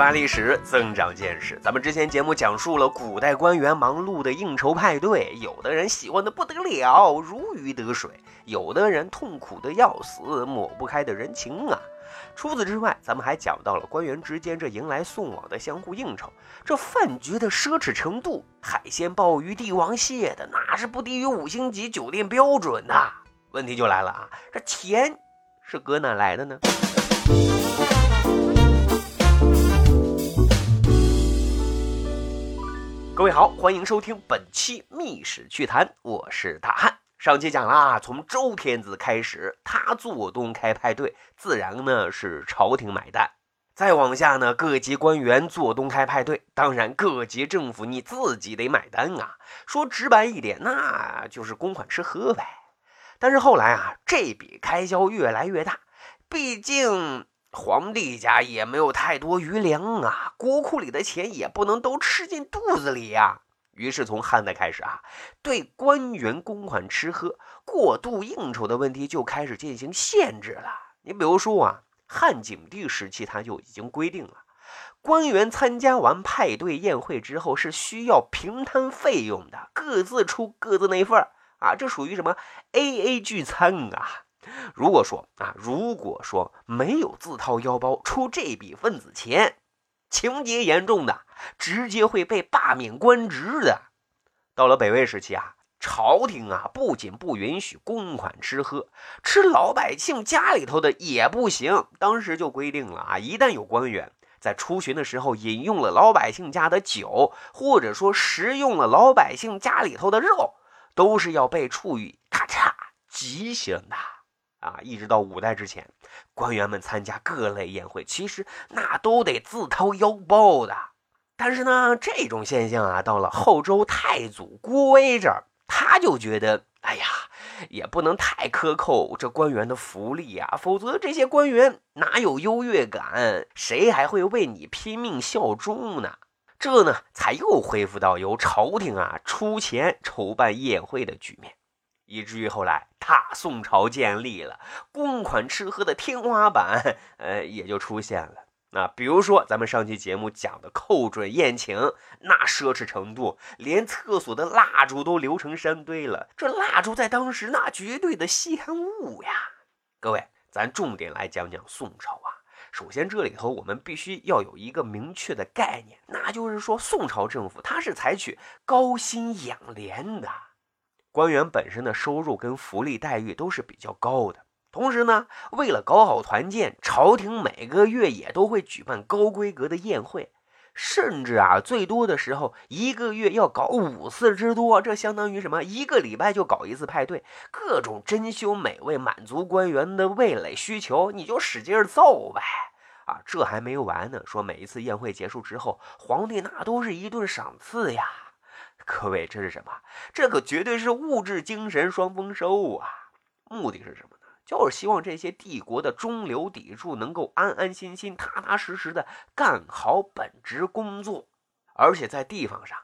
扒历史，增长见识。咱们之前节目讲述了古代官员忙碌的应酬派对，有的人喜欢的不得了，如鱼得水；有的人痛苦的要死，抹不开的人情啊。除此之外，咱们还讲到了官员之间这迎来送往的相互应酬，这饭局的奢侈程度，海鲜、鲍鱼、帝王蟹的，那是不低于五星级酒店标准的。问题就来了啊，这钱是搁哪来的呢？各位好，欢迎收听本期《密史趣谈》，我是大汉。上期讲了，从周天子开始，他做东开派对，自然呢是朝廷买单。再往下呢，各级官员做东开派对，当然各级政府你自己得买单啊。说直白一点，那就是公款吃喝呗。但是后来啊，这笔开销越来越大，毕竟。皇帝家也没有太多余粮啊，国库里的钱也不能都吃进肚子里呀。于是从汉代开始啊，对官员公款吃喝、过度应酬的问题就开始进行限制了。你比如说啊，汉景帝时期他就已经规定了，官员参加完派对宴会之后是需要平摊费用的，各自出各自那份儿啊，这属于什么 A A 聚餐啊？如果说啊，如果说没有自掏腰包出这笔份子钱，情节严重的，直接会被罢免官职的。到了北魏时期啊，朝廷啊不仅不允许公款吃喝，吃老百姓家里头的也不行。当时就规定了啊，一旦有官员在出巡的时候饮用了老百姓家的酒，或者说食用了老百姓家里头的肉，都是要被处以咔嚓极刑的。啊，一直到五代之前，官员们参加各类宴会，其实那都得自掏腰包的。但是呢，这种现象啊，到了后周太祖郭威这儿，他就觉得，哎呀，也不能太克扣这官员的福利啊，否则这些官员哪有优越感，谁还会为你拼命效忠呢？这呢，才又恢复到由朝廷啊出钱筹办宴会的局面。以至于后来大宋朝建立了，公款吃喝的天花板，呃，也就出现了。那比如说咱们上期节目讲的寇准宴请，那奢侈程度，连厕所的蜡烛都留成山堆了。这蜡烛在当时那绝对的稀罕物呀。各位，咱重点来讲讲宋朝啊。首先这里头我们必须要有一个明确的概念，那就是说宋朝政府它是采取高薪养廉的。官员本身的收入跟福利待遇都是比较高的，同时呢，为了搞好团建，朝廷每个月也都会举办高规格的宴会，甚至啊，最多的时候一个月要搞五次之多，这相当于什么？一个礼拜就搞一次派对，各种珍馐美味，满足官员的味蕾需求，你就使劲造呗！啊，这还没完呢，说每一次宴会结束之后，皇帝那都是一顿赏赐呀。各位，这是什么？这可绝对是物质精神双丰收啊！目的是什么呢？就是希望这些帝国的中流砥柱能够安安心心、踏踏实实的干好本职工作。而且在地方上，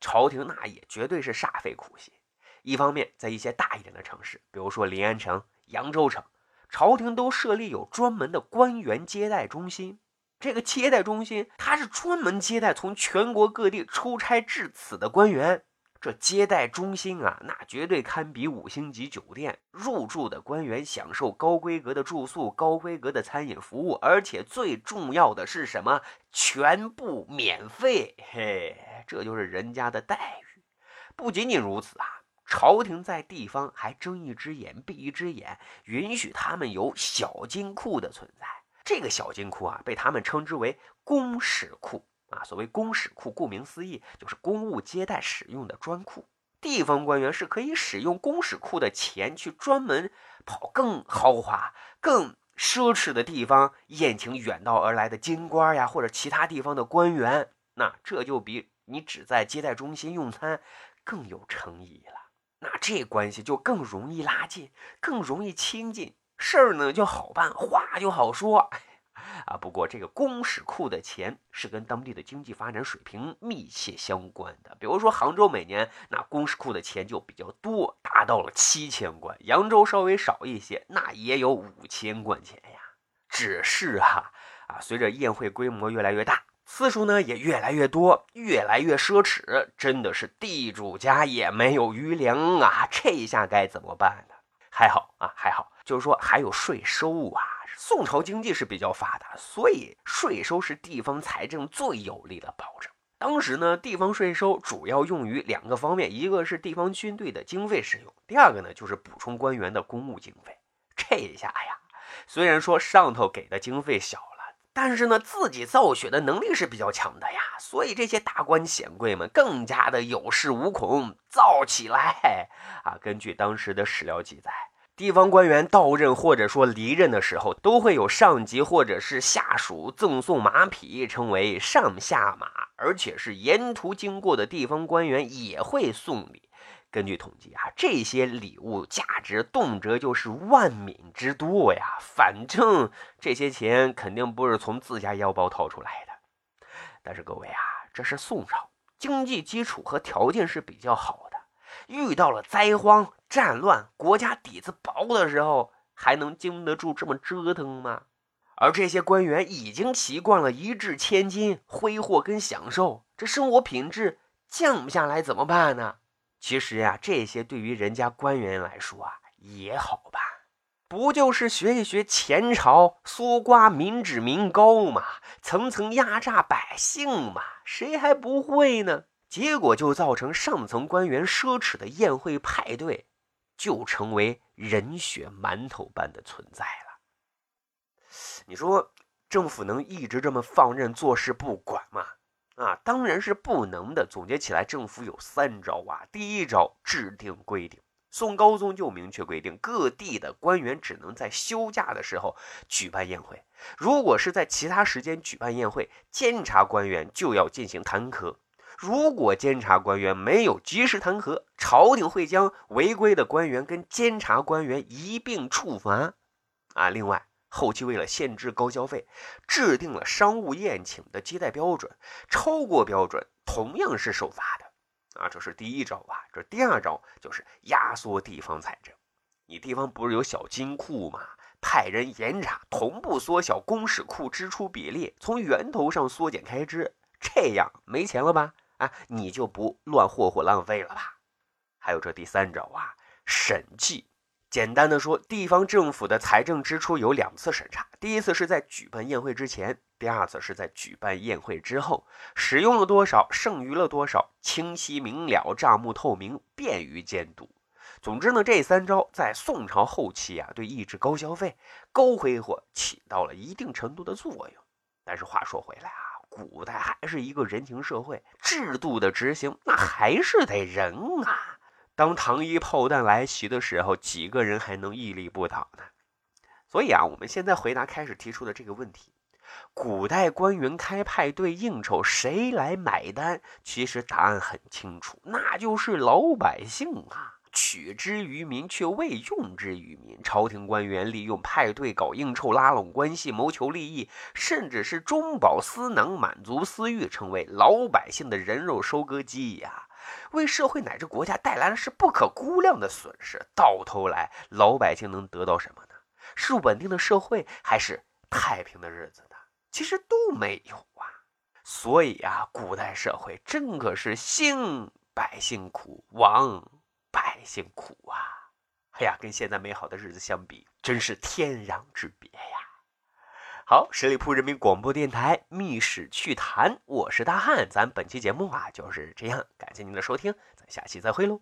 朝廷那也绝对是煞费苦心。一方面，在一些大一点的城市，比如说临安城、扬州城，朝廷都设立有专门的官员接待中心。这个接待中心，它是专门接待从全国各地出差至此的官员。这接待中心啊，那绝对堪比五星级酒店。入住的官员享受高规格的住宿、高规格的餐饮服务，而且最重要的是什么？全部免费。嘿，这就是人家的待遇。不仅仅如此啊，朝廷在地方还睁一只眼闭一只眼，允许他们有小金库的存在。这个小金库啊，被他们称之为公使库啊。所谓公使库，顾名思义，就是公务接待使用的专库。地方官员是可以使用公使库的钱去专门跑更豪华、更奢侈的地方宴请远道而来的京官呀，或者其他地方的官员。那这就比你只在接待中心用餐更有诚意了。那这关系就更容易拉近，更容易亲近。事儿呢就好办，话就好说 啊。不过这个公使库的钱是跟当地的经济发展水平密切相关的。比如说杭州每年那公使库的钱就比较多，达到了七千贯；扬州稍微少一些，那也有五千贯钱呀。只是哈啊，随着宴会规模越来越大，次数呢也越来越多，越来越奢侈，真的是地主家也没有余粮啊！这下该怎么办呢？还好，就是说还有税收啊。宋朝经济是比较发达，所以税收是地方财政最有力的保证。当时呢，地方税收主要用于两个方面，一个是地方军队的经费使用，第二个呢就是补充官员的公务经费。这一下呀，虽然说上头给的经费小了，但是呢自己造血的能力是比较强的呀，所以这些大官显贵们更加的有恃无恐，造起来啊。根据当时的史料记载。地方官员到任或者说离任的时候，都会有上级或者是下属赠送马匹，称为上下马，而且是沿途经过的地方官员也会送礼。根据统计啊，这些礼物价值动辄就是万闽之多呀。反正这些钱肯定不是从自家腰包掏出来的。但是各位啊，这是宋朝，经济基础和条件是比较好。遇到了灾荒、战乱，国家底子薄的时候，还能经得住这么折腾吗？而这些官员已经习惯了一掷千金、挥霍跟享受，这生活品质降不下来怎么办呢？其实呀，这些对于人家官员来说啊，也好办，不就是学一学前朝搜刮民脂民膏嘛，层层压榨百姓嘛，谁还不会呢？结果就造成上层官员奢侈的宴会派对，就成为人血馒头般的存在了。你说政府能一直这么放任做事不管吗？啊，当然是不能的。总结起来，政府有三招啊。第一招，制定规定。宋高宗就明确规定，各地的官员只能在休假的时候举办宴会，如果是在其他时间举办宴会，监察官员就要进行弹劾。如果监察官员没有及时弹劾，朝廷会将违规的官员跟监察官员一并处罚。啊，另外，后期为了限制高消费，制定了商务宴请的接待标准，超过标准同样是受罚的。啊，这是第一招啊。这第二招就是压缩地方财政。你地方不是有小金库吗？派人严查，同步缩小公使库支出比例，从源头上缩减开支，这样没钱了吧？啊，你就不乱霍霍浪费了吧？还有这第三招啊，审计。简单的说，地方政府的财政支出有两次审查，第一次是在举办宴会之前，第二次是在举办宴会之后。使用了多少，剩余了多少，清晰明了，账目透明，便于监督。总之呢，这三招在宋朝后期啊，对抑制高消费、高挥霍起到了一定程度的作用。但是话说回来啊。古代还是一个人情社会，制度的执行那还是得人啊。当糖衣炮弹来袭的时候，几个人还能屹立不倒呢？所以啊，我们现在回答开始提出的这个问题：古代官员开派对应酬，谁来买单？其实答案很清楚，那就是老百姓啊。取之于民，却未用之于民。朝廷官员利用派对搞应酬，拉拢关系，谋求利益，甚至是中饱私囊，满足私欲，成为老百姓的人肉收割机呀！为社会乃至国家带来的是不可估量的损失。到头来，老百姓能得到什么呢？是稳定的社会，还是太平的日子呢？其实都没有啊！所以啊，古代社会真可是兴百姓苦，亡。百姓苦啊！哎呀，跟现在美好的日子相比，真是天壤之别呀！好，十里铺人民广播电台《密史趣谈》，我是大汉，咱本期节目啊就是这样，感谢您的收听，咱下期再会喽。